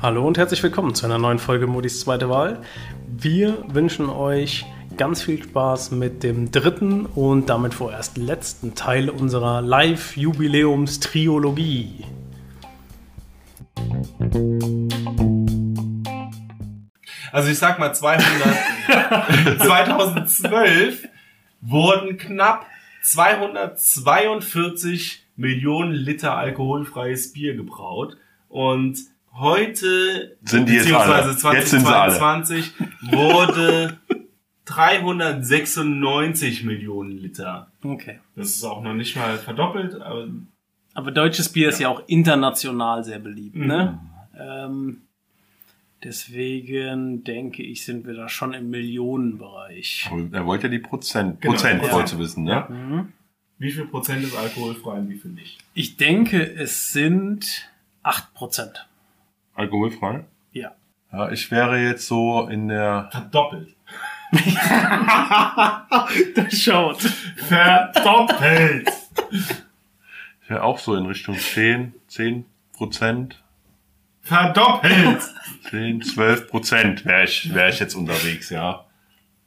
Hallo und herzlich willkommen zu einer neuen Folge Modis zweite Wahl. Wir wünschen euch ganz viel Spaß mit dem dritten und damit vorerst letzten Teil unserer Live-Jubiläums-Triologie. Also ich sag mal 200, 2012 wurden knapp 242 Millionen Liter alkoholfreies Bier gebraut und heute Sind die jetzt beziehungsweise? Jetzt alle. 2022 wurde 396 Millionen Liter. Okay. Das ist auch noch nicht mal verdoppelt, aber Aber deutsches Bier ist ja auch international sehr beliebt, Mhm. ne? Ähm, deswegen denke ich, sind wir da schon im Millionenbereich. Er wollte ja die Prozent, Genau. Prozent Ja. wollte wissen, ne? Wie viel Prozent ist alkoholfrei und wie viel nicht? Ich denke, es sind 8%. Alkoholfrei? Ja. Ja, ich wäre jetzt so in der, Verdoppelt. Das schaut. Verdoppelt! ich wäre auch so in Richtung 10, 10 Prozent, Verdoppelt! 10, 12 Prozent wäre ich, wäre ich jetzt unterwegs, ja.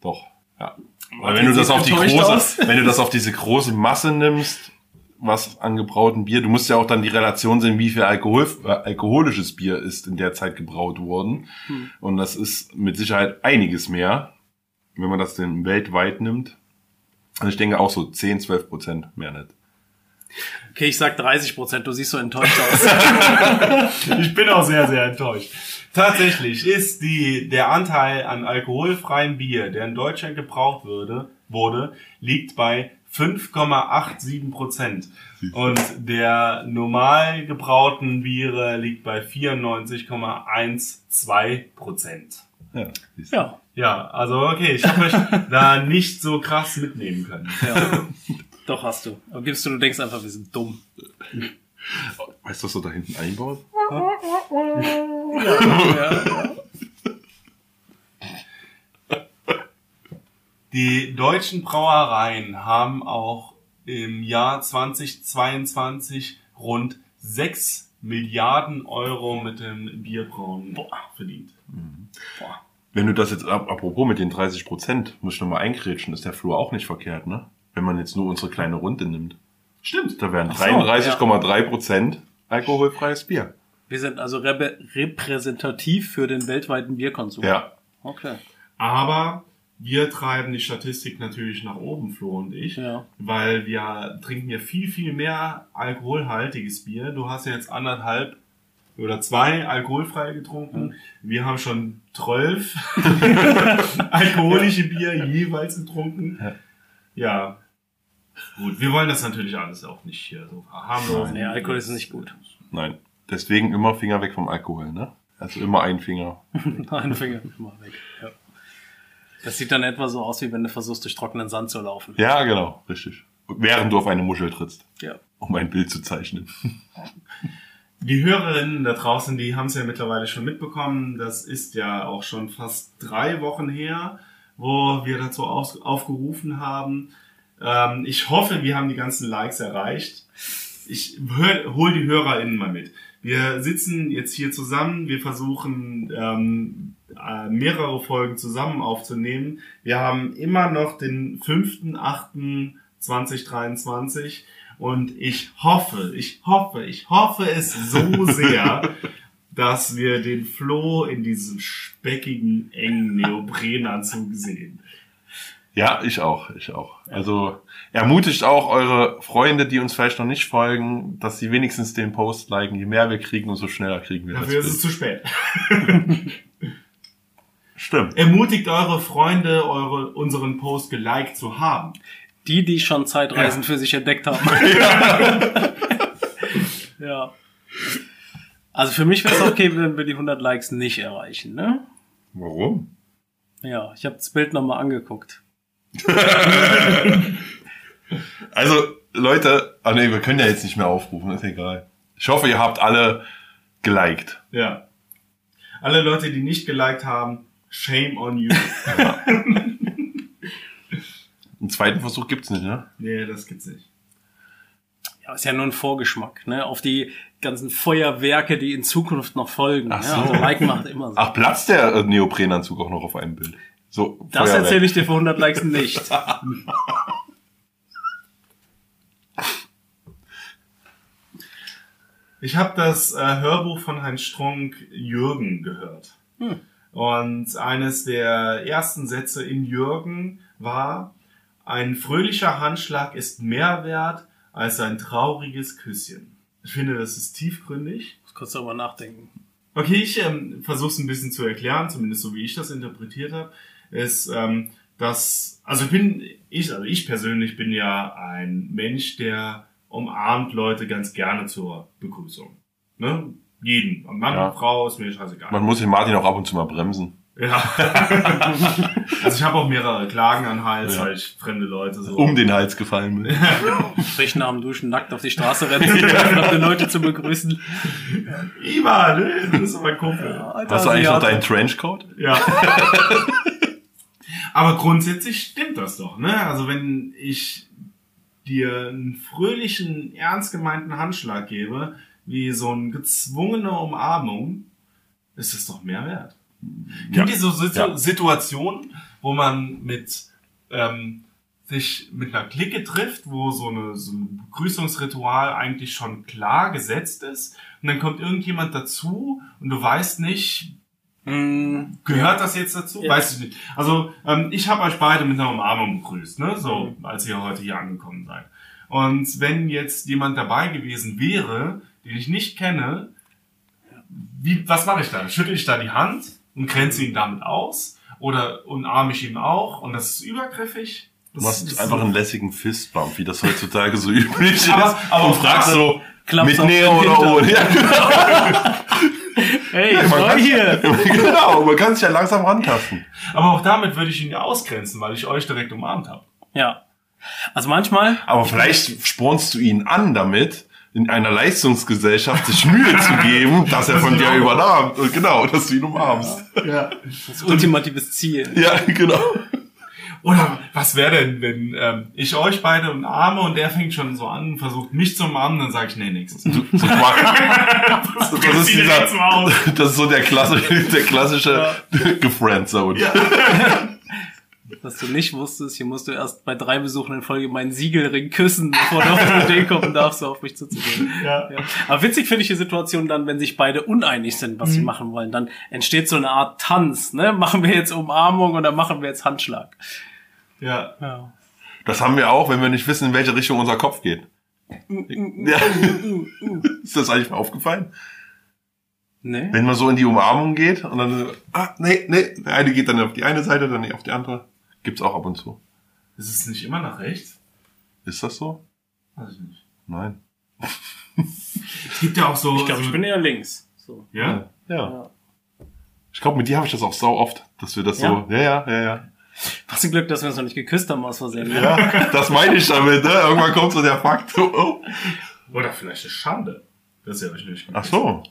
Doch, ja. Weil wenn du das auf die große, aus. wenn du das auf diese große Masse nimmst, was an gebrautem Bier, du musst ja auch dann die Relation sehen, wie viel Alkohol, äh, alkoholisches Bier ist in der Zeit gebraut worden. Hm. Und das ist mit Sicherheit einiges mehr, wenn man das denn weltweit nimmt. Also ich denke auch so 10, 12 Prozent mehr nicht. Okay, ich sag 30%. Du siehst so enttäuscht aus. Ich bin auch sehr, sehr enttäuscht. Tatsächlich ist die, der Anteil an alkoholfreiem Bier, der in Deutschland gebraucht würde, wurde, liegt bei 5,87 Prozent. Und der normal gebrauten Biere liegt bei 94,12 Prozent. Ja, ja. Ja, also okay, ich habe euch da nicht so krass mitnehmen können. ja. Doch hast du. Aber gibst du, du denkst einfach, wir sind dumm. Weißt du, was du da hinten einbaut? Die deutschen Brauereien haben auch im Jahr 2022 rund 6 Milliarden Euro mit dem Bierbrauen verdient. Wenn du das jetzt, ap- apropos mit den 30 Prozent, muss ich nochmal einkrätschen, ist der Flur auch nicht verkehrt, ne? Wenn man jetzt nur unsere kleine Runde nimmt. Stimmt. Da wären so, 33,3 Prozent alkoholfreies Bier. Wir sind also rebe- repräsentativ für den weltweiten Bierkonsum. Ja. Okay. Aber wir treiben die Statistik natürlich nach oben, Flo und ich, Ja. weil wir trinken ja viel, viel mehr alkoholhaltiges Bier. Du hast ja jetzt anderthalb oder zwei alkoholfreie getrunken. Wir haben schon zwölf alkoholische Bier jeweils getrunken. Ja. Gut, wir wollen das natürlich alles auch nicht hier so harmlos. Nee, Alkohol ist nicht gut. Nein. Deswegen immer Finger weg vom Alkohol, ne? Also immer ein Finger. Ein Finger immer weg. Ja. Das sieht dann etwa so aus, wie wenn du versuchst, durch trockenen Sand zu laufen. Ja, genau, richtig. Während du auf eine Muschel trittst, Ja. um ein Bild zu zeichnen. Die Hörerinnen da draußen, die haben es ja mittlerweile schon mitbekommen. Das ist ja auch schon fast drei Wochen her, wo wir dazu aufgerufen haben. Ähm, ich hoffe, wir haben die ganzen Likes erreicht. Ich hör, hol die HörerInnen mal mit. Wir sitzen jetzt hier zusammen, wir versuchen ähm, äh, mehrere Folgen zusammen aufzunehmen. Wir haben immer noch den 5.8.2023 und ich hoffe, ich hoffe, ich hoffe es so sehr, dass wir den Flo in diesem speckigen, engen Neoprenanzug sehen. Ja, ich auch, ich auch. Also ermutigt auch eure Freunde, die uns vielleicht noch nicht folgen, dass sie wenigstens den Post liken. Je mehr wir kriegen, umso schneller kriegen wir Dafür ist es zu spät. Stimmt. Ermutigt eure Freunde, eure, unseren Post geliked zu haben. Die, die schon Zeitreisen für sich entdeckt haben. ja. Also für mich wäre es okay, wenn wir die 100 Likes nicht erreichen, ne? Warum? Ja, ich habe das Bild nochmal angeguckt. Also, Leute, ah nee, wir können ja jetzt nicht mehr aufrufen, ist egal. Ich hoffe, ihr habt alle geliked. Ja. Alle Leute, die nicht geliked haben, shame on you. Einen zweiten Versuch gibt's nicht, ne? nee, das gibt's nicht. Ja, ist ja nur ein Vorgeschmack, ne? Auf die ganzen Feuerwerke, die in Zukunft noch folgen. Ach so. Also Mike macht immer so. Ach, platzt der Neoprenanzug auch noch auf einem Bild? So, das erzähle ich dir für 100 Likes nicht. Ich habe das äh, Hörbuch von Heinz Strunk Jürgen gehört. Und eines der ersten Sätze in Jürgen war, ein fröhlicher Handschlag ist mehr wert als ein trauriges Küsschen. Ich finde, das ist tiefgründig. Muss kurz darüber nachdenken. Okay, ich ähm, versuche es ein bisschen zu erklären, zumindest so wie ich das interpretiert habe, ist, ähm, dass, also ich bin, ich, also ich persönlich bin ja ein Mensch, der umarmt Leute ganz gerne zur Begrüßung. Ne? Jeden. Mann, Ja. Frau, ist mir scheißegal. Man muss den Martin auch ab und zu mal bremsen. ja. also ich habe auch mehrere Klagen an Hals, Ja. weil ich fremde Leute so. Um den Hals gefallen bin. Sprich nach dem Duschen nackt auf die Straße rennen, um fremde Leute zu begrüßen. Ivan, ne? bist doch mein Kumpel. Alter, Hast du eigentlich noch deinen Trenchcoat? Ja. Aber grundsätzlich stimmt das doch, ne? Also wenn ich dir einen fröhlichen, ernst gemeinten Handschlag gebe, wie so eine gezwungene Umarmung, ist es doch mehr wert. Ja. Gibt es so Situ Ja. Situationen, wo man mit ähm, sich mit einer Clique trifft, wo so, eine, so ein Begrüßungsritual eigentlich schon klar gesetzt ist und dann kommt irgendjemand dazu und du weißt nicht, Hm, Gehört das jetzt dazu? Ja. Weiß ich nicht. Also ähm, ich habe euch beide mit einer Umarmung begrüßt, ne? So, als ihr heute hier angekommen seid. Und wenn jetzt jemand dabei gewesen wäre, den ich nicht kenne, wie, was mache ich da? Schüttel ich da die Hand und grenze ihn damit aus? Oder umarme ich ihn auch? Und das ist übergriffig? Du Das machst ist einfach so- einen lässigen Fistbump, wie das heutzutage so üblich ist. Aber- aber und fragst so, mit den oder ohne. Ja, genau. hey, man Freu kann- hier! genau, man kann sich ja langsam rantasten. Aber auch damit würde ich ihn ja ausgrenzen, weil ich euch direkt umarmt habe. Ja. Also manchmal, Aber vielleicht spornst du ihn an damit, in einer Leistungsgesellschaft sich Mühe zu geben, dass er von dir übernahm. Genau, dass du ihn umarmst. Ja. das ultimatives Ziel. Ja, genau. Oder was wäre denn, wenn ähm, ich euch beide umarme und der fängt schon so an, versucht mich zu umarmen, dann sage ich, nee, so, das, ist dieser, das ist so der klassische, der klassische Gefriendzone. Ja. Was du nicht wusstest, hier musst du erst bei drei Besuchen in Folge meinen Siegelring küssen, bevor du auf die Idee kommen darfst, so auf mich zuzugehen. Ja. Ja. Aber witzig finde ich die Situation dann, wenn sich beide uneinig sind, was sie Mhm. machen wollen. Dann entsteht so eine Art Tanz. Ne? Machen wir jetzt Umarmung oder machen wir jetzt Handschlag? Ja. Ja. Das haben wir auch, wenn wir nicht wissen, in welche Richtung unser Kopf geht. Ja. Ist das eigentlich mal aufgefallen? Ne? Wenn man so in die Umarmung geht und dann, ah, nee, nee, der eine geht dann auf die eine Seite, dann auf die andere. Gibt's auch ab und zu. Ist es nicht immer nach rechts? Ist das so? Weiß ich nicht. Nein. Es gibt ja auch so. Ich glaube, so, ich bin eher links. So. Ja? Ja. Ja. Ich glaube, mit dir habe ich das auch sau oft, dass wir das so, ja, ja, ja, ja. Was ein Glück, dass wir uns noch nicht geküsst haben aus Versehen. ne? Ja, das meine ich damit, ne? Irgendwann kommt so der Fakt. Oh. Oder vielleicht eine Schande, dass ihr euch nicht Ach so.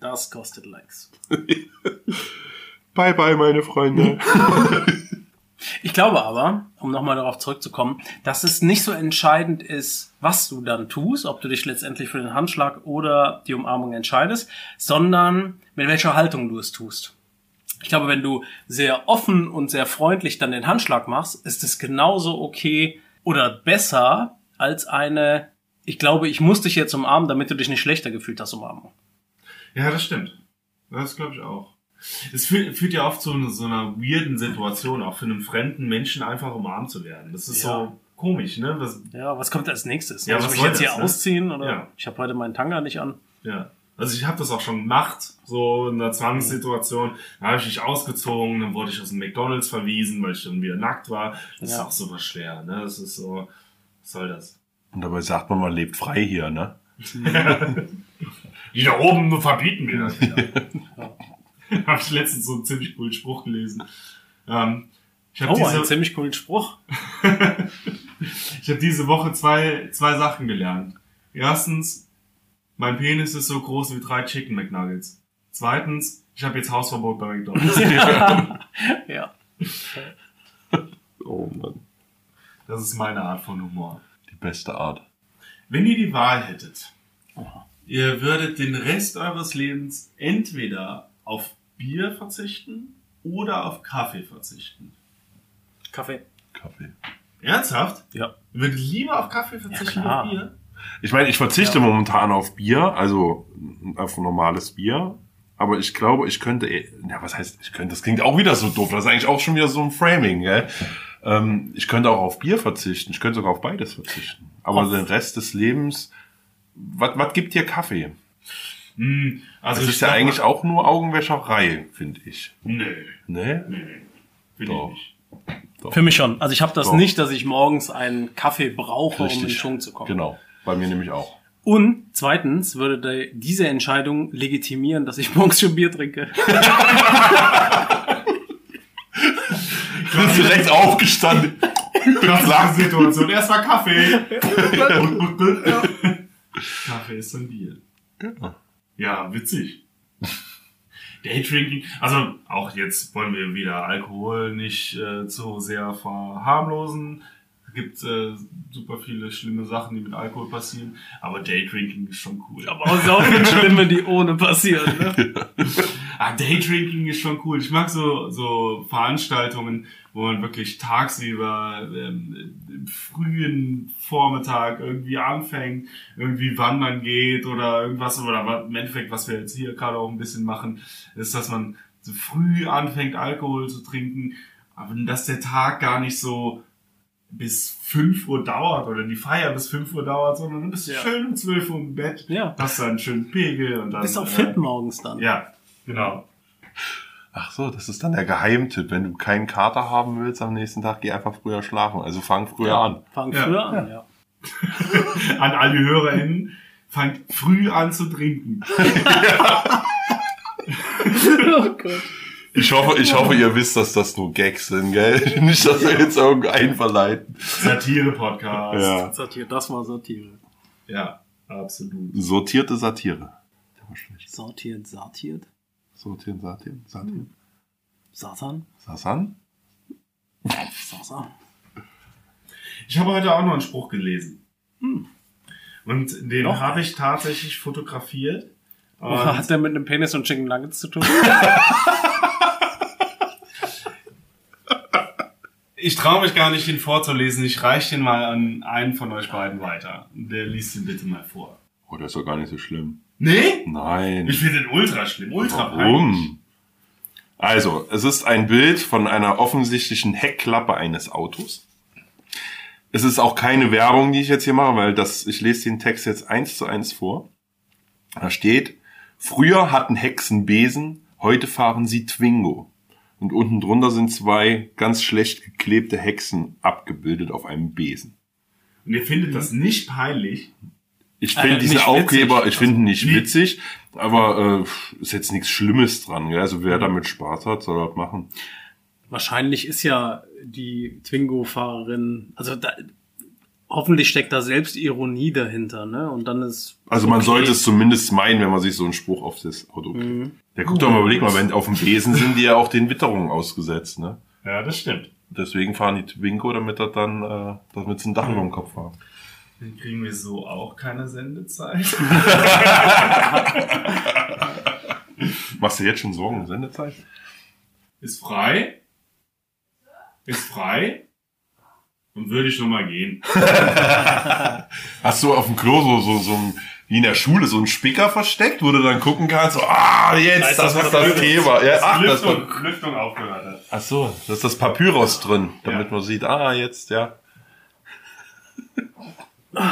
Das kostet Likes. Bye, bye, meine Freunde. Ich glaube aber, um nochmal darauf zurückzukommen, dass es nicht so entscheidend ist, was du dann tust, ob du dich letztendlich für den Handschlag oder die Umarmung entscheidest, sondern mit welcher Haltung du es tust. Ich glaube, wenn du sehr offen und sehr freundlich dann den Handschlag machst, ist es genauso okay oder besser als eine, ich glaube, ich muss dich jetzt umarmen, damit du dich nicht schlechter gefühlt hast, Umarmung. Ja, das stimmt. Das glaube ich auch. Es führt, führt ja oft zu einer- so einer weirden Situation, auch für einen fremden Menschen einfach umarmt zu werden. Das ist Ja. so komisch, ne? Das, Ja, was kommt als nächstes? Ja, Muss was ich soll jetzt hier das, ne? ausziehen oder Ja. ich habe heute meinen Tanga nicht an? ja. Also ich habe das auch schon gemacht, so in einer Zwangssituation. Da habe ich mich ausgezogen, dann wurde ich aus dem McDonalds verwiesen, weil ich dann wieder nackt war. Das ist Ja. auch super schwer, ne? Das ist so, was soll das? Und dabei sagt man, man lebt frei hier, ne? Die da oben verbieten mir das wieder. Habe ich letztens so einen ziemlich coolen Spruch gelesen. Ähm, ich habe Oh, diese, einen ziemlich coolen Spruch. ich hab diese Woche zwei, zwei Sachen gelernt. Erstens, mein Penis ist so groß wie drei Chicken McNuggets. Zweitens, ich habe jetzt Hausverbot bei McDonalds. Ja. Oh Mann. Das ist meine Art von Humor. Die beste Art. Wenn ihr die Wahl hättet, ihr würdet den Rest eures Lebens entweder auf Bier verzichten oder auf Kaffee verzichten. Kaffee. Kaffee. Ernsthaft? Ja. Ihr würdet lieber auf Kaffee verzichten klar. als Bier? Ich meine, ich verzichte momentan auf Bier, also auf normales Bier. Aber ich glaube, ich könnte, eh- ja, was heißt, ich könnte, das klingt auch wieder so doof. Das ist eigentlich auch schon wieder so ein Framing, gell? Ähm, ich könnte auch auf Bier verzichten. Ich könnte sogar auf beides verzichten. Aber Auf- den Rest des Lebens, was, was gibt dir Kaffee? Hm, also Das ist ja eigentlich mal- auch nur Augenwäscherei, finde ich. Nö, Ne? nö. Will Doch. ich nicht. Für mich schon. Also ich habe das Doch. nicht, dass ich morgens einen Kaffee brauche, um in Richtig. Schwung zu kommen. Genau. Bei mir nämlich auch. Und zweitens würde de- diese Entscheidung legitimieren, dass ich morgens schon Bier trinke. Du bist direkt aufgestanden. Situation. Erstmal Kaffee. Kaffee ist ein Bier. Ja, witzig. Daydrinking, also auch jetzt wollen wir wieder Alkohol nicht äh, zu sehr verharmlosen. Es gibt äh, super viele schlimme Sachen, die mit Alkohol passieren, aber Daydrinking ist schon cool. Aber auch so viele Schlimme, die ohne passieren. Ne? Ah, Daydrinking ist schon cool. Ich mag so, so Veranstaltungen, wo man wirklich tagsüber ähm, im frühen Vormittag irgendwie anfängt, irgendwie wandern geht oder irgendwas, oder im Endeffekt, was wir jetzt hier gerade auch ein bisschen machen, ist, dass man so früh anfängt, Alkohol zu trinken, aber dass der Tag gar nicht so bis 5 Uhr dauert oder die Feier bis 5 Uhr dauert, sondern du bist Ja. schön um 12 Uhr im Bett, Ja. hast dann einen schönen Pegel und dann... Bist auch äh, fit morgens dann. ja, genau. Ach so, das ist dann der Geheimtipp. Wenn du keinen Kater haben willst am nächsten Tag, geh einfach früher schlafen. Also fang früher an. Fang Ja. früher an, ja. An all die HörerInnen, fangt früh an zu trinken. oh Gott. Ich hoffe, ich hoffe, ihr wisst, dass das nur Gags sind, gell? Nicht, dass wir jetzt irgendeinen verleiten. Satire-Podcast. Ja. Satire, das war Satire. ja, absolut. Sortierte Satire. Der war schlecht. Sortiert, satiert. Sortieren, Satire, Satire. Satan. Sasan? Sasa. Ich habe heute auch noch einen Spruch gelesen. Und den Noch habe ich tatsächlich fotografiert. Und Hat der mit einem Penis und Chicken Nuggets zu tun? ich traue mich gar nicht, den vorzulesen. Ich reiche den mal an einen von euch beiden weiter. Der liest ihn bitte mal vor. Oh, das ist doch gar nicht so schlimm. Nee? Nein. Ich finde den ultra schlimm. Ultra peinlich. Warum? Also, es ist ein Bild von einer offensichtlichen Heckklappe eines Autos. Es ist auch keine Werbung, die ich jetzt hier mache, weil das, ich lese den Text jetzt eins zu eins vor. Da steht, früher hatten Hexen Besen, heute fahren sie Twingo. Und unten drunter sind zwei ganz schlecht geklebte Hexen abgebildet auf einem Besen. Und ihr findet das nicht peinlich? Ich Äh, finde diese nicht Aufkleber, witzig. ich finde ihn nicht witzig, aber äh, ist jetzt nichts Schlimmes dran. Gell? Also wer damit Spaß hat, soll das machen. Wahrscheinlich ist ja die Twingo-Fahrerin, also da, hoffentlich steckt da selbst Ironie dahinter, ne? Und dann ist. Also man okay. sollte es zumindest meinen, wenn man sich so einen Spruch auf das Auto kriegt. Mhm. Der guckt doch mal, überleg mal, wenn auf dem Besen sind die ja auch den Witterungen ausgesetzt, ne? Ja, das stimmt. Deswegen fahren die Twingo, damit er dann, äh, damit sie ein Dach über dem Kopf haben. Dann kriegen wir so auch keine Sendezeit. Machst du jetzt schon Sorgen um Sendezeit? Ist frei. Ist frei. Und würde ich noch mal gehen. Hast du auf dem Klo so, so, so ein, wie in der Schule, so einen Spicker versteckt, wo du dann gucken kannst, so, ah, jetzt, das, ist das Thema. Ja, ach, das war, Lüftung, Lüftung aufgehört hat. ach so, da ist das Papyrus drin, damit Ja. man sieht, ah, jetzt, ja. Bin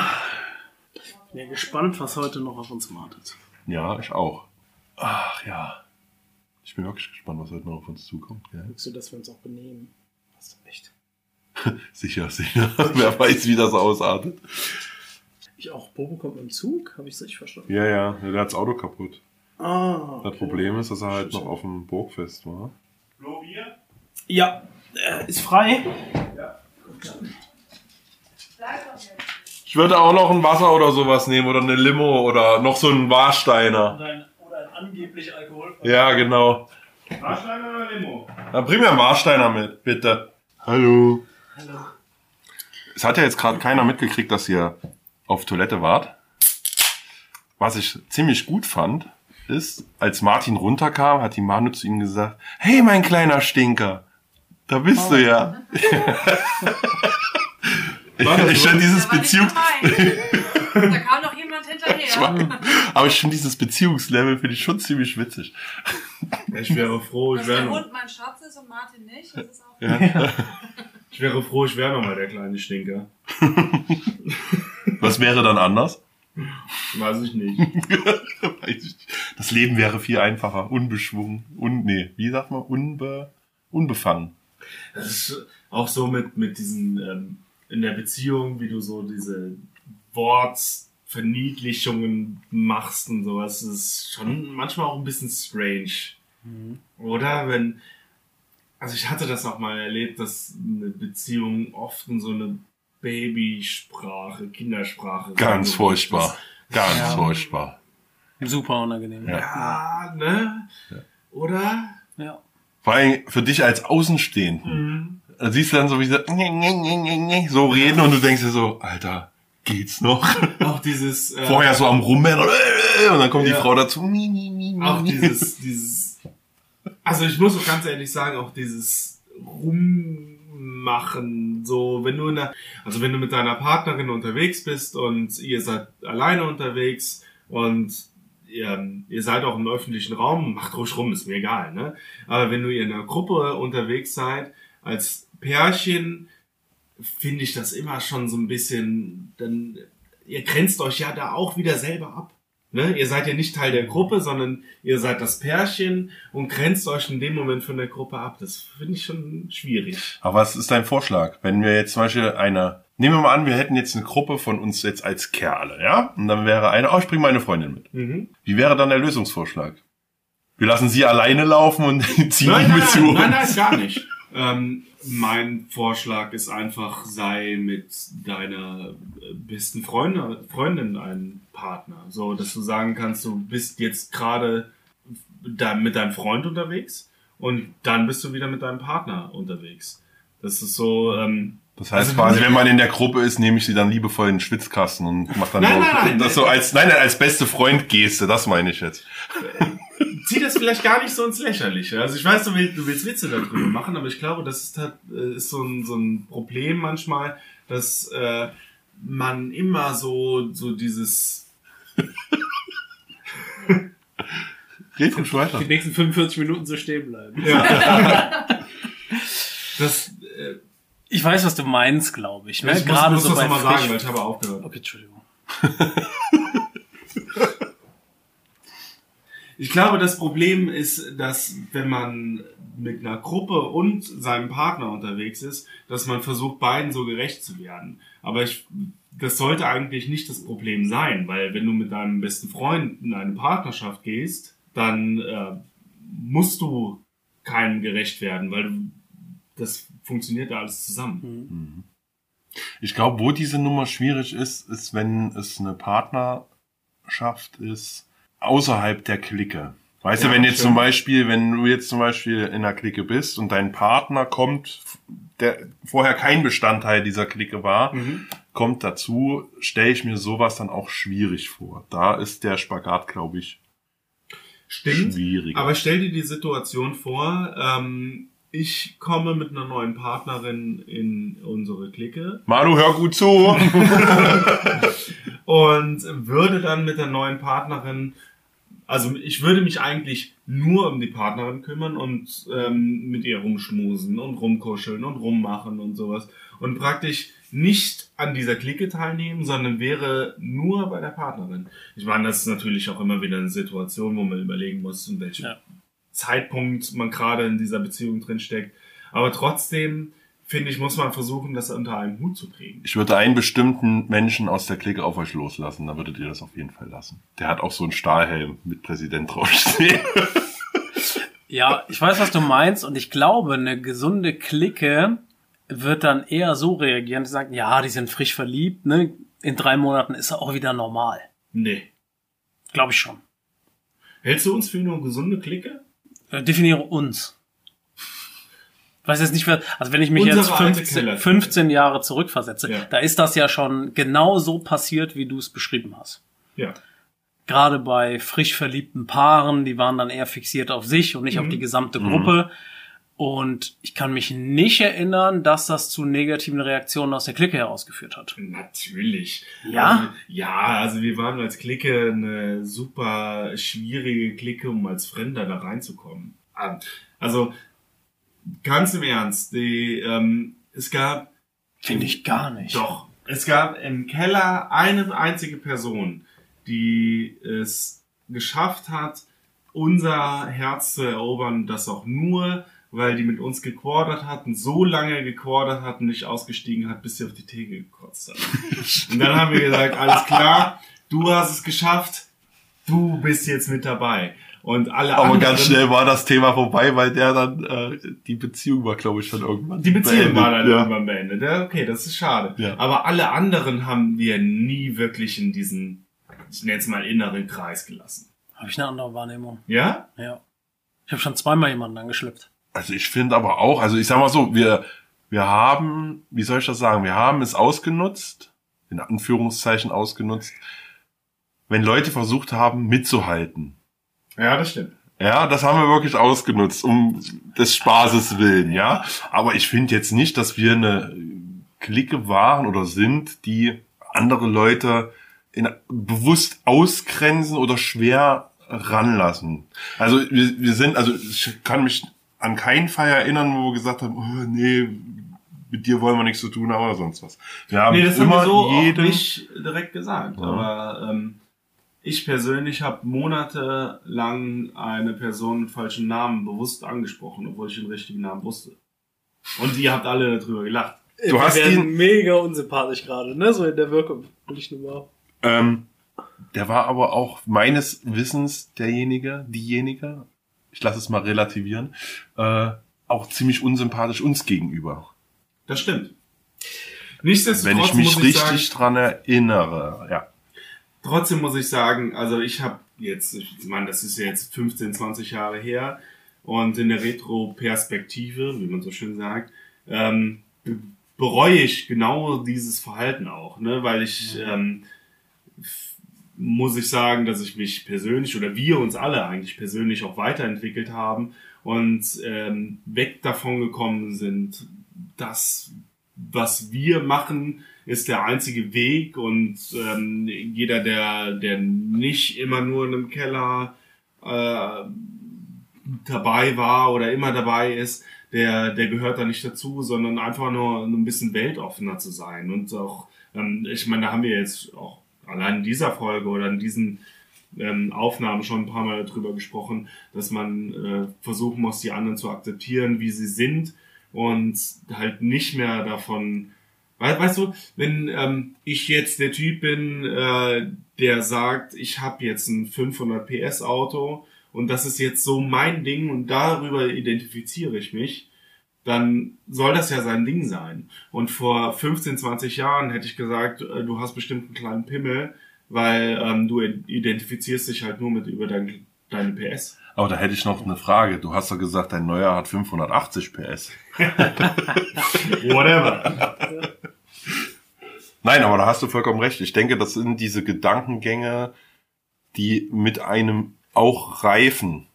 ja gespannt, was heute noch auf uns wartet. Ja, ich auch. Ach, ja. Ich bin wirklich gespannt, was heute noch auf uns zukommt. Gell? Guckst du, dass wir uns auch benehmen? Hast du nicht. Sicher, sicher. Wer weiß, wie das ausartet. Ich auch. Bobo kommt dem Zug? Habe ich es richtig verstanden? Ja, ja, der hat das Auto kaputt. Ah. Das Problem ist, dass er halt noch auf dem Burgfest war. Flo, Bier? Ja, äh, ist frei. Ich würde auch noch ein Wasser oder sowas nehmen oder eine Limo oder noch so einen Warsteiner. Oder ein, oder ein angeblich Alkohol. Ja, genau. Warsteiner oder Limo? Dann bring mir einen Warsteiner mit, bitte. Hallo. Hallo. Es hat ja jetzt gerade keiner mitgekriegt, dass ihr auf Toilette wart. Was ich ziemlich gut fand, ist, als Martin runterkam, hat die Manu zu ihm gesagt, hey, mein kleiner Stinker, da bist du ja. War das ich finde dieses Beziehungs... Da kam noch jemand hinterher. Aber ich finde dieses Beziehungslevel finde ich schon ziemlich witzig. Ich wäre froh, ich Dass der wäre noch, Hund mein Schatz ist und Martin nicht, das ist auch... ich wäre froh, ich wäre noch mal der kleine Stinker. Was wäre dann anders? Weiß ich nicht. Weiß ich nicht. Das Leben wäre viel einfacher, unbeschwungen, un, nee, wie sagt man, unbe, unbefangen. Das ist auch so mit, mit diesen, ähm, in der Beziehung, wie du so diese Wortverniedlichungen machst und sowas, das ist schon manchmal auch ein bisschen strange. Oder wenn, also ich hatte das auch mal erlebt, dass eine Beziehung oft in so eine Babysprache, Kindersprache. Ganz furchtbar. ist. Ganz Ja. furchtbar. Super unangenehm. Ja. Ja, ne? Oder? Ja. Vor allem für dich als Außenstehenden. Da siehst du dann so wie sie so reden und du denkst dir so, Alter, geht's noch? Auch dieses, äh, Vorher so am Rummeln und dann kommt die Ja. Frau dazu. auch dieses, dieses, also ich muss auch ganz ehrlich sagen, auch dieses Rummachen, so, wenn du in der, also wenn du mit deiner Partnerin unterwegs bist und ihr seid alleine unterwegs und ihr, ihr seid auch im öffentlichen Raum, macht ruhig rum, ist mir egal, ne? Aber wenn du in einer Gruppe unterwegs seid, als Pärchen, finde ich das immer schon so ein bisschen, dann, ihr grenzt euch ja da auch wieder selber ab. Ne? Ihr seid ja nicht Teil der Gruppe, sondern ihr seid das Pärchen und grenzt euch in dem Moment von der Gruppe ab. Das finde ich schon schwierig. Aber was ist dein Vorschlag? Wenn wir jetzt zum Beispiel eine, nehmen wir mal an, wir hätten jetzt eine Gruppe von uns jetzt als Kerle, ja? Und dann wäre eine, oh, ich bringe meine Freundin mit. Mhm. Wie wäre dann der Lösungsvorschlag? Wir lassen sie alleine laufen und ziehen Nein, ihn nein, mit zu. nein, nein, nein, gar nicht. Ähm, mein Vorschlag ist einfach, sei mit deiner äh, besten Freundin, Freundin ein Partner. So, dass du sagen kannst, du bist jetzt gerade da mit deinem Freund unterwegs und dann bist du wieder mit deinem Partner unterwegs. Das ist so, ähm, Das heißt Also, quasi, wenn man in der Gruppe ist, nehme ich sie dann liebevoll in den Schwitzkasten und mach dann Nein, so, nein, nein, das so als, nein, nein, als beste Freund Geste, das meine ich jetzt. zieh das vielleicht gar nicht so ins Lächerliche. Also ich weiß, du willst, du willst Witze darüber machen, aber ich glaube, das ist, halt, äh, ist so, ein, so ein Problem manchmal, dass äh, man immer so, so dieses... Red ruhig weiter. Die nächsten 45 Minuten so stehen bleiben. Das, äh, Ich weiß, was du meinst, glaube ich. Ne? ich muss, Gerade muss so das nochmal sagen, weil ich habe aufgehört. Okay, Entschuldigung. Ich glaube, das Problem ist, dass wenn man mit einer Gruppe und seinem Partner unterwegs ist, dass man versucht, beiden so gerecht zu werden. Aber ich, das sollte eigentlich nicht das Problem sein, weil wenn du mit deinem besten Freund in eine Partnerschaft gehst, dann äh, musst du keinem gerecht werden, weil du, das funktioniert ja alles zusammen. Ich glaube, wo diese Nummer schwierig ist, ist, wenn es eine Partnerschaft ist außerhalb der Clique. Weißt Ja, du, wenn jetzt stimmt. zum Beispiel, wenn du jetzt zum Beispiel in einer Clique bist und dein Partner kommt, der vorher kein Bestandteil dieser Clique war, Mhm. kommt dazu, stelle ich mir sowas dann auch schwierig vor. Da ist der Spagat, glaube ich, Stimmt. schwierig. Aber stell dir die Situation vor, ähm, ich komme mit einer neuen Partnerin in unsere Clique Manu, hör gut zu. und würde dann mit der neuen Partnerin, also ich würde mich eigentlich nur um die Partnerin kümmern und ähm, mit ihr rumschmusen und rumkuscheln und rummachen und sowas und praktisch nicht an dieser Clique teilnehmen, sondern wäre nur bei der Partnerin. Ich meine, das ist natürlich auch immer wieder eine Situation, wo man überlegen muss, in welchem Ja. Zeitpunkt man gerade in dieser Beziehung drin steckt. Aber trotzdem, finde ich, muss man versuchen, das unter einem Hut zu kriegen. Ich würde einen bestimmten Menschen aus der Clique auf euch loslassen, da würdet ihr das auf jeden Fall lassen. Der hat auch so einen Stahlhelm mit Präsident draufstehen. Ja, ich weiß, was du meinst und ich glaube, eine gesunde Clique wird dann eher so reagieren, die sagen, ja, die sind frisch verliebt, ne? In drei Monaten ist er auch wieder normal. Nee. Glaube ich schon. Hältst du uns für eine gesunde Clique? Äh, definiere uns. Weiß jetzt nicht, also wenn ich mich Unsere jetzt alte 15, Keller- 15 Jahre zurückversetze, Ja. da ist das ja schon genau so passiert, wie du es beschrieben hast. Ja. Gerade bei frisch verliebten Paaren, die waren dann eher fixiert auf sich und nicht auf die gesamte Gruppe. Und ich kann mich nicht erinnern, dass das zu negativen Reaktionen aus der Clique herausgeführt hat. Natürlich. Ja? Also, ja, also wir waren als Clique eine super schwierige Clique, um als Fremder da reinzukommen. Ah, Also ganz im Ernst, die, ähm, es gab Finde ich gar nicht. Doch. Es gab im Keller eine einzige Person, die es geschafft hat, unser Herz zu erobern, das auch nur, weil die mit uns gequordert hatten, so lange gequordert hat und nicht ausgestiegen hat, bis sie auf die Theke gekotzt hat. und dann haben wir gesagt, alles klar, du hast es geschafft, du bist jetzt mit dabei. Und alle Aber anderen, ganz schnell war das Thema vorbei, weil der dann, äh, die Beziehung war, glaube ich, schon irgendwann. Die Beziehung beendet. war dann ja. irgendwann beendet. Ja, okay, das ist schade. Ja. Aber alle anderen haben wir nie wirklich in diesen, ich nenne es mal, inneren Kreis gelassen. Habe ich eine andere Wahrnehmung. Ja? Ja. Ich habe schon zweimal jemanden angeschleppt. Also ich finde aber auch, also ich sag mal so, wir, wir haben, wie soll ich das sagen, wir haben es ausgenutzt, in Anführungszeichen ausgenutzt, wenn Leute versucht haben, mitzuhalten. Ja, das stimmt. Ja, das haben wir wirklich ausgenutzt, um des Spaßes willen, ja. Aber ich finde jetzt nicht, dass wir eine Clique waren oder sind, die andere Leute in, bewusst ausgrenzen oder schwer ranlassen. Also wir, wir sind, also ich kann mich an keinen Fall erinnern, wo wir gesagt haben, oh, nee, mit dir wollen wir nichts zu tun haben oder sonst was. Wir haben Nee, das haben immer wir so auch jedem, nicht direkt gesagt. Ja. Aber ähm, ich persönlich habe monatelang eine Person mit falschen Namen bewusst angesprochen, obwohl ich den richtigen Namen wusste. Und ihr habt alle darüber gelacht. Du hast ihn- mega unsympathisch gerade, ne? So in der Wirkung. Will ich nur mal. Ähm, der war aber auch meines Wissens derjenige, diejenige, ich lasse es mal relativieren, äh, auch ziemlich unsympathisch uns gegenüber. Das stimmt. Nichtsdestotrotz Wenn ich mich muss ich richtig sagen, dran erinnere, ja. Trotzdem muss ich sagen, also ich habe jetzt, ich meine, das ist ja jetzt 15, 20 Jahre her und in der Retro-Perspektive, wie man so schön sagt, ähm, be- bereue ich genau dieses Verhalten auch, ne? weil ich ähm, muss ich sagen, dass ich mich persönlich oder wir uns alle eigentlich persönlich auch weiterentwickelt haben und ähm, weg davon gekommen sind, das, was wir machen, ist der einzige Weg und ähm, jeder, der, der nicht immer nur in einem Keller äh, dabei war oder immer dabei ist, der, der gehört da nicht dazu, sondern einfach nur ein bisschen weltoffener zu sein. Und auch, ähm, ich meine, da haben wir jetzt auch allein in dieser Folge oder in diesen ähm, Aufnahmen schon ein paar Mal darüber gesprochen, dass man äh, versuchen muss, die anderen zu akzeptieren, wie sie sind und halt nicht mehr davon Wei- Weißt du, wenn ähm, ich jetzt der Typ bin, äh, der sagt, ich habe jetzt ein 500 PS Auto und das ist jetzt so mein Ding und darüber identifiziere ich mich, dann soll das ja sein Ding sein. Und vor 15, 20 Jahren hätte ich gesagt, äh, du hast bestimmt einen kleinen Pimmel, weil ähm, du identifizierst dich halt nur mit über dein, deine PS. Aber da hätte ich noch eine Frage. Du hast doch gesagt, dein neuer hat 580 PS. Whatever. Nein, aber da hast du vollkommen recht. Ich denke, das sind diese Gedankengänge, die mit einem auch reifen.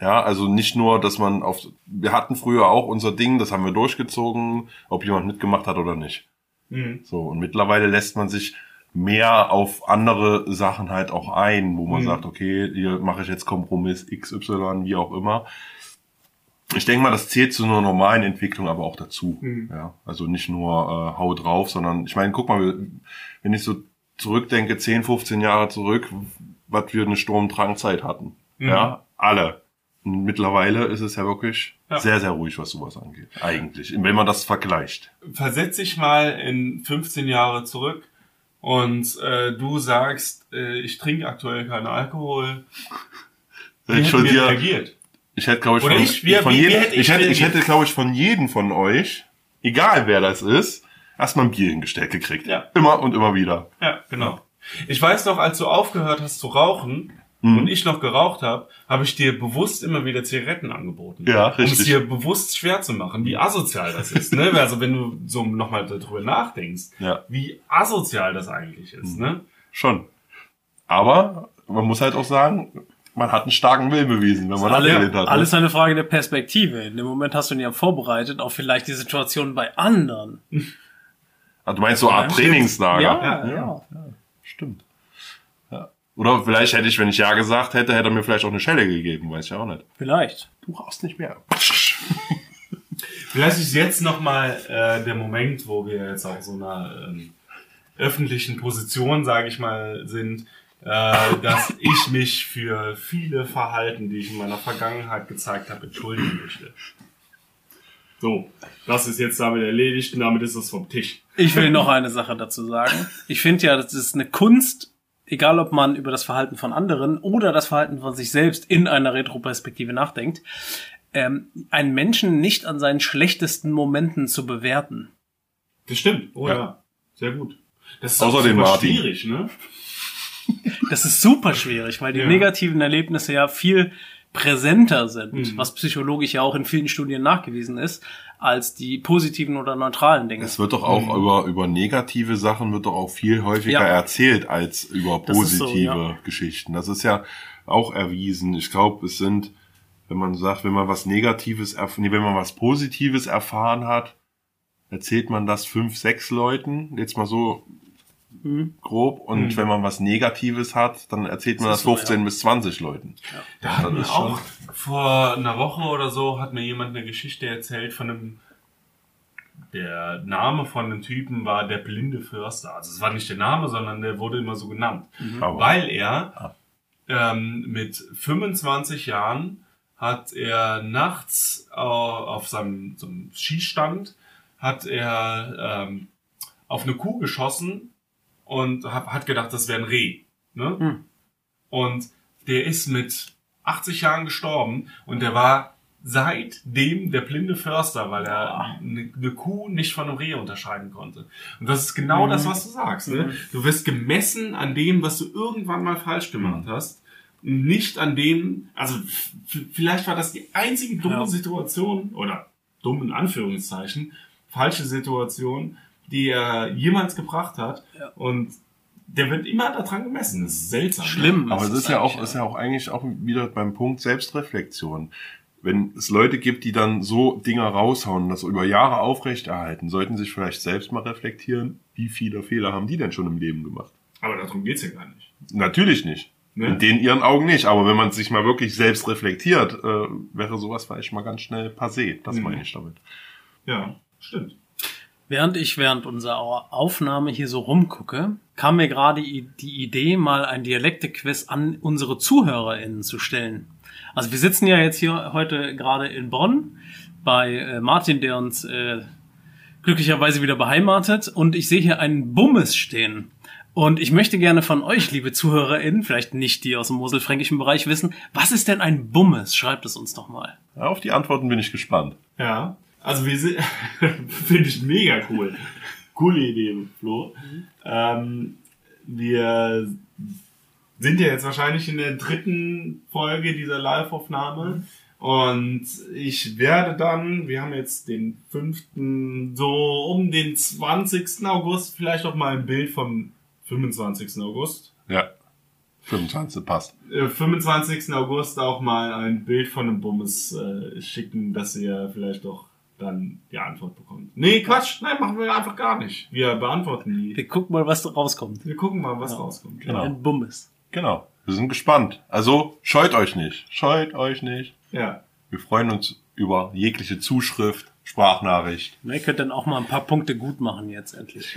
Ja, also nicht nur, dass man auf, wir hatten früher auch unser Ding, das haben wir durchgezogen, ob jemand mitgemacht hat oder nicht. Mhm. So, und mittlerweile lässt man sich mehr auf andere Sachen halt auch ein, wo man Mhm. sagt, okay, hier mache ich jetzt Kompromiss XY, wie auch immer. Ich denke mal, das zählt zu einer normalen Entwicklung aber auch dazu. Mhm. Ja, also nicht nur äh, Hau drauf, sondern ich meine, guck mal, wenn ich so zurückdenke, 10, 15 Jahre zurück, was wir eine Sturmdrangzeit hatten. Mhm. Ja, alle. Und mittlerweile ist es ja wirklich Ja. sehr, sehr ruhig, was sowas angeht. Eigentlich, wenn man das vergleicht. versetz dich mal in 15 Jahre zurück und äh, du sagst, äh, ich trinke aktuell keinen Alkohol. Wie Ich von wir dir, reagiert? Ich hätte, glaube ich, Oder von, ich? Wie- von wie- jedem, hätte ich ich hätte, ich hätte, glaube ich, von jedem von euch, egal wer das ist, erstmal ein Bier hingestellt gekriegt. Ja. Immer und immer wieder. Ja, genau. Ich weiß noch, als du aufgehört hast zu rauchen, und ich noch geraucht habe, habe ich dir bewusst immer wieder Zigaretten angeboten. Ja, Um es richtig. dir bewusst schwer zu machen, wie asozial das ist. Ne? Also wenn du so nochmal darüber nachdenkst, Ja. wie asozial das eigentlich ist. Ne? Schon. Aber man muss halt auch sagen, man hat einen starken Willen bewiesen, wenn man abgelehnt Alle, hat. ne? alles eine Frage der Perspektive. In dem Moment hast du ihn ja vorbereitet auf vielleicht die Situation bei anderen. Ah, du meinst so eine Art Trainingslager? Ja, ja. Stimmt. Ja. Oder vielleicht hätte ich, wenn ich Ja gesagt hätte, hätte er mir vielleicht auch eine Schelle gegeben, weiß ich auch nicht. Vielleicht. Du brauchst nicht mehr. Vielleicht ist jetzt nochmal äh, der Moment, wo wir jetzt auf so einer ähm, öffentlichen Position, sage ich mal, sind, äh, dass ich mich für viele Verhalten, die ich in meiner Vergangenheit gezeigt habe, entschuldigen möchte. So, das ist jetzt damit erledigt und damit ist es vom Tisch. Ich will noch eine Sache dazu sagen. Ich finde ja, das ist eine Kunst, egal ob man über das Verhalten von anderen oder das Verhalten von sich selbst in einer Retroperspektive nachdenkt, ähm, einen Menschen nicht an seinen schlechtesten Momenten zu bewerten. Das stimmt. Oh Ja. ja, sehr gut. Das ist Außer auch super Martin. schwierig, ne? Das ist super schwierig, weil die Ja. negativen Erlebnisse ja viel präsenter sind, Mhm. was psychologisch ja auch in vielen Studien nachgewiesen ist, als die positiven oder neutralen Dinge. Es wird doch auch über, über negative Sachen wird doch auch viel häufiger Ja. erzählt als über Das ist so, positive ja. Geschichten. Das ist ja auch erwiesen. Ich glaube, es sind, wenn man sagt, wenn man was Negatives, erf- nee, wenn man was Positives erfahren hat, erzählt man das fünf, sechs Leuten, jetzt mal so Mhm. grob. Und Mhm. wenn man was Negatives hat, dann erzählt man Das das, ist so, 15 ja. bis 20 Leuten. Da hat schon- auch vor einer Woche oder so hat mir jemand eine Geschichte erzählt von einem der Name von dem Typen war der blinde Förster. Also es war nicht der Name, sondern der wurde immer so genannt. Aber Weil er ähm, mit 25 Jahren hat er nachts äh, auf seinem, so Schießstand hat er ähm, auf eine Kuh geschossen und hat, hat gedacht, das wäre ein Reh. Ne? Hm. Und der ist mit 80 Jahren gestorben und der war seitdem der blinde Förster, weil er eine, eine Kuh nicht von einem Reh unterscheiden konnte. Und das ist genau Mhm. das, was du sagst. Ne? Du wirst gemessen an dem, was du irgendwann mal falsch gemacht hast. Nicht an dem, also vielleicht war das die einzige dumme Ja. Situation oder dummen Anführungszeichen, falsche Situation, die er jemals gebracht hat. Ja. Und der wird immer daran gemessen. Das ist seltsam. Schlimm. Aber es ist ja eigentlich, auch, ist ja auch eigentlich auch wieder beim Punkt Selbstreflexion. Wenn es Leute gibt, die dann so Dinger raushauen, das über Jahre aufrechterhalten, sollten sich vielleicht selbst mal reflektieren, wie viele Fehler haben die denn schon im Leben gemacht? Aber darum geht's ja gar nicht. Natürlich nicht. Ne? In den ihren Augen nicht. Aber wenn man sich mal wirklich selbst reflektiert, äh, wäre sowas vielleicht mal ganz schnell passé. Das Mhm. meine ich damit. Ja, stimmt. Während ich während unserer Aufnahme hier so rumgucke, kam mir gerade die Idee, mal ein Dialekte-Quiz an unsere ZuhörerInnen zu stellen. Also wir sitzen ja jetzt hier heute gerade in Bonn bei äh, Martin, der uns äh, glücklicherweise wieder beheimatet und ich sehe hier einen Bummes stehen. Und ich möchte gerne von euch, liebe ZuhörerInnen, vielleicht nicht die aus dem moselfränkischen Bereich wissen, was ist denn ein Bummes? Schreibt es uns doch mal. Ja, auf die Antworten bin ich gespannt. Ja. Also wir sind, finde ich mega cool. Coole Idee, Flo. Ähm, wir sind ja jetzt wahrscheinlich in der dritten Folge dieser Live-Aufnahme. Und ich werde dann, wir haben jetzt den fünften, so um den 20. August, vielleicht auch mal ein Bild vom 25. August. Ja. 25 passt. Äh, 25. August auch mal ein Bild von einem Bummes äh, schicken, dass ihr vielleicht auch dann die Antwort bekommt. Nee, Quatsch, nein, machen wir einfach gar nicht. Wir beantworten die. Wir gucken mal, was da rauskommt. Wir gucken mal, was rauskommt. Genau. Ein Bummes. Genau. Wir sind gespannt. Also scheut euch nicht. Scheut euch nicht. Ja. Wir freuen uns über jegliche Zuschrift, Sprachnachricht. Ne, ihr könnt dann auch mal ein paar Punkte gut machen jetzt endlich.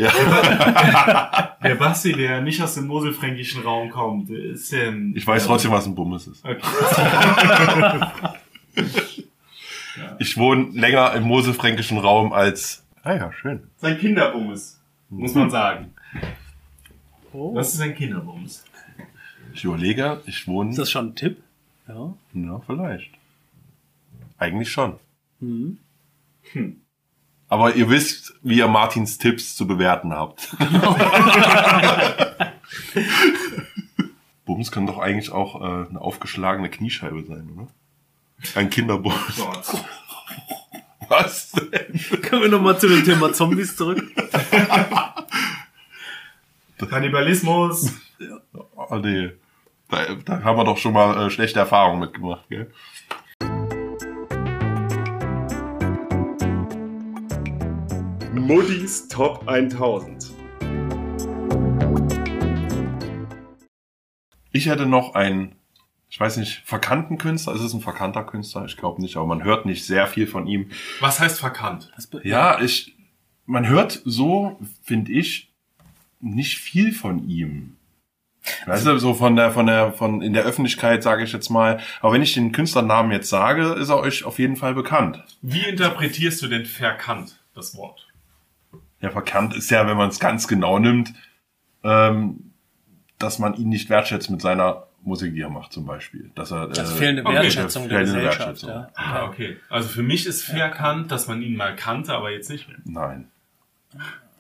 Der Basti, der nicht aus dem moselfränkischen Raum kommt, der ist ähm, Ich weiß ja, trotzdem, was ein Bummes ist. Okay. Ich wohne länger im moselfränkischen Raum als. Ah ja, schön. Sein Kinderbummes, muss man sagen. Oh. Das ist ein Kinderbummes. Ich überlege, ich wohne. Ist das schon ein Tipp? Ja. Ja, vielleicht. Eigentlich schon. Mhm. Aber ihr wisst, wie ihr Martins Tipps zu bewerten habt. Bums kann doch eigentlich auch äh, eine aufgeschlagene Kniescheibe sein, oder? Ein Kinderbums. Gott. Was denn? Kommen wir nochmal zu dem Thema Zombies zurück. Kannibalismus. Oh nee. Da, da haben wir doch schon mal äh, schlechte Erfahrungen mitgemacht, gell? Muddis Top 1000. Ich hätte noch einen, ich weiß nicht, verkannten Künstler. Ist es ein verkannter Künstler? Ich glaube nicht, aber man hört nicht sehr viel von ihm. Was heißt verkannt? Ja, ich, man hört so, finde ich, nicht viel von ihm. Weißt du, so von der, von der, von, in der Öffentlichkeit sage ich jetzt mal. Aber wenn ich den Künstlernamen jetzt sage, ist er euch auf jeden Fall bekannt. Wie interpretierst du denn verkannt, das Wort? Ja, verkannt ist ja, wenn man es ganz genau nimmt, ähm, dass man ihn nicht wertschätzt mit seiner Musik, die er macht, zum Beispiel. Dass er, Das äh, fehlende okay. Wertschätzung der Fehlende Gesellschaft. Wertschätzung. Ja. Ah, okay. Also für mich ist verkannt, dass man ihn mal kannte, aber jetzt nicht mehr. Nein.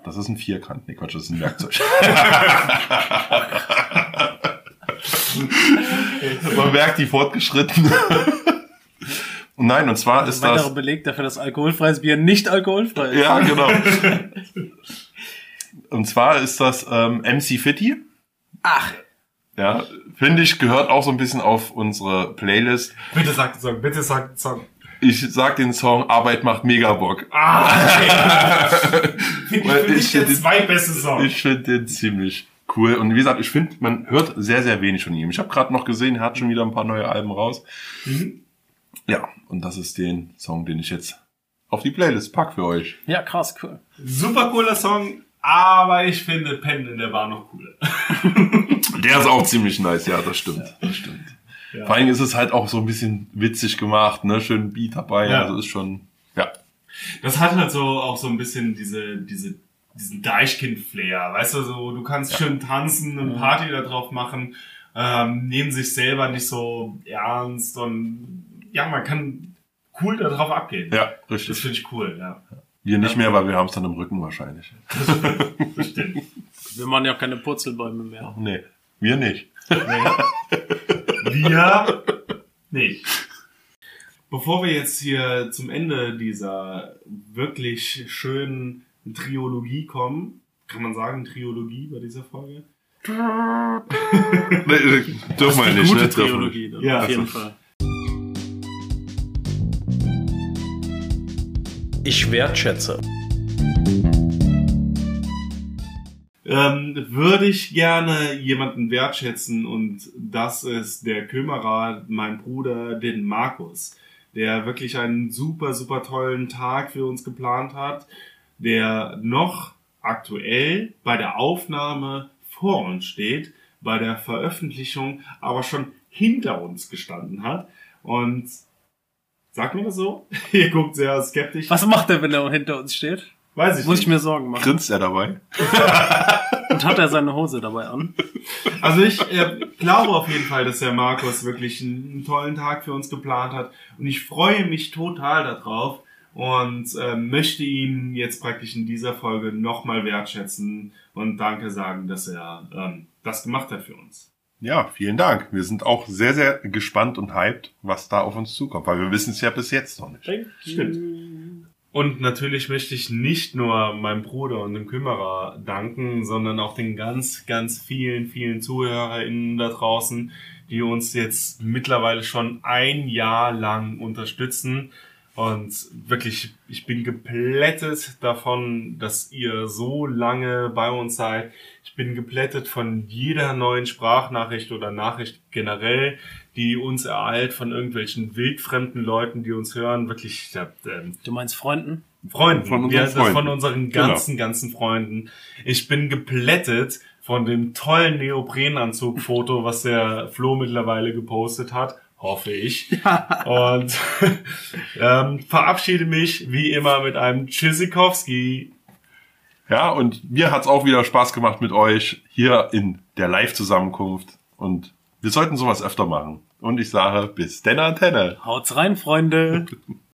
Das ist ein Vierkant. Nee, Quatsch, das ist ein Werkzeug. Man merkt die fortgeschritten. Und Nein, und zwar ist Weiterer das. Beleg dafür, dass alkoholfreies Bier nicht alkoholfrei ist. Ja, genau. Und zwar ist das ähm, MC Fitty. Ach, Ja, finde ich, gehört auch so ein bisschen auf unsere Playlist. Bitte sag den Song, bitte sag den Song. Ich sag den Song Arbeit macht mega Bock. Ah, okay. Finde ich ich der finde- zweitbeste Song. Ich finde den ziemlich cool. Und wie gesagt, ich finde, man hört sehr, sehr wenig von ihm. Ich habe gerade noch gesehen, er hat schon wieder ein paar neue Alben raus. Mhm. Ja, und das ist den Song, den ich jetzt auf die Playlist pack für euch. ja, krass, cool. Super cooler Song, aber ich finde Pennen in der Bar noch cooler. Der ist auch ziemlich nice, ja, das stimmt. Das stimmt. Ja. Vor allem ist es halt auch so ein bisschen witzig gemacht, ne? Schön Beat dabei. Ja. Also ist schon, ja. Das hat halt so auch so ein bisschen diese, diese, diesen Deichkind-Flair, weißt du, so, du kannst schön tanzen und Party da drauf machen, ähm, nehmen sich selber nicht so ernst und ja, man kann cool da drauf abgehen. Ja, Das richtig. finde ich cool, ja. Wir nicht mehr, weil wir haben es dann im Rücken wahrscheinlich. Das stimmt. Wir machen ja keine Purzelbäume mehr. Nee, wir nicht. Wir nicht. Bevor wir jetzt hier zum Ende dieser wirklich schönen Triologie kommen, kann man sagen Triologie bei dieser Folge? Nee, dürfen wir nicht, Gute ne? Wir Trilogie, nicht. dann, Ja, auf jeden Fall. Ich wertschätze. Ähm, würde ich gerne jemanden wertschätzen und das ist der Kümmerer, mein Bruder, den Markus, der wirklich einen super, super tollen Tag für uns geplant hat, der noch aktuell bei der Aufnahme vor uns steht, bei der Veröffentlichung aber schon hinter uns gestanden hat und sagt man das so? Ihr guckt sehr skeptisch. Was macht er, wenn er hinter uns steht? Weiß ich Muss nicht. ich mir Sorgen machen. Grinst er dabei? Und hat er seine Hose dabei an? Also ich äh, glaube auf jeden Fall, dass der Markus wirklich einen, einen tollen Tag für uns geplant hat und ich freue mich total darauf und äh, möchte ihn jetzt praktisch in dieser Folge nochmal wertschätzen und Danke sagen, dass er ähm, das gemacht hat für uns. Ja, vielen Dank. Wir sind auch sehr, sehr gespannt und hyped, was da auf uns zukommt, weil wir wissen es ja bis jetzt noch nicht. Stimmt. Und natürlich möchte ich nicht nur meinem Bruder und dem Kümmerer danken, sondern auch den ganz, ganz vielen, vielen ZuhörerInnen da draußen, die uns jetzt mittlerweile schon ein Jahr lang unterstützen. Und wirklich, ich bin geplättet davon, dass ihr so lange bei uns seid. Ich bin geplättet von jeder neuen Sprachnachricht oder Nachricht generell, die uns ereilt von irgendwelchen wildfremden Leuten, die uns hören. Wirklich, ja, ähm, Du meinst Freunden? Freunden. Von unseren ja, Freunden. Von unseren ganzen, ganzen Freunden. Ich bin geplättet von dem tollen Neoprenanzug-Foto, was der Flo mittlerweile gepostet hat. Hoffe ich. Und ähm, verabschiede mich wie immer mit einem Tschüssikowski. Ja, und mir hat's auch wieder Spaß gemacht mit euch hier in der Live-Zusammenkunft. Und wir sollten sowas öfter machen. Und ich sage, bis denn Antenne. Haut's rein, Freunde.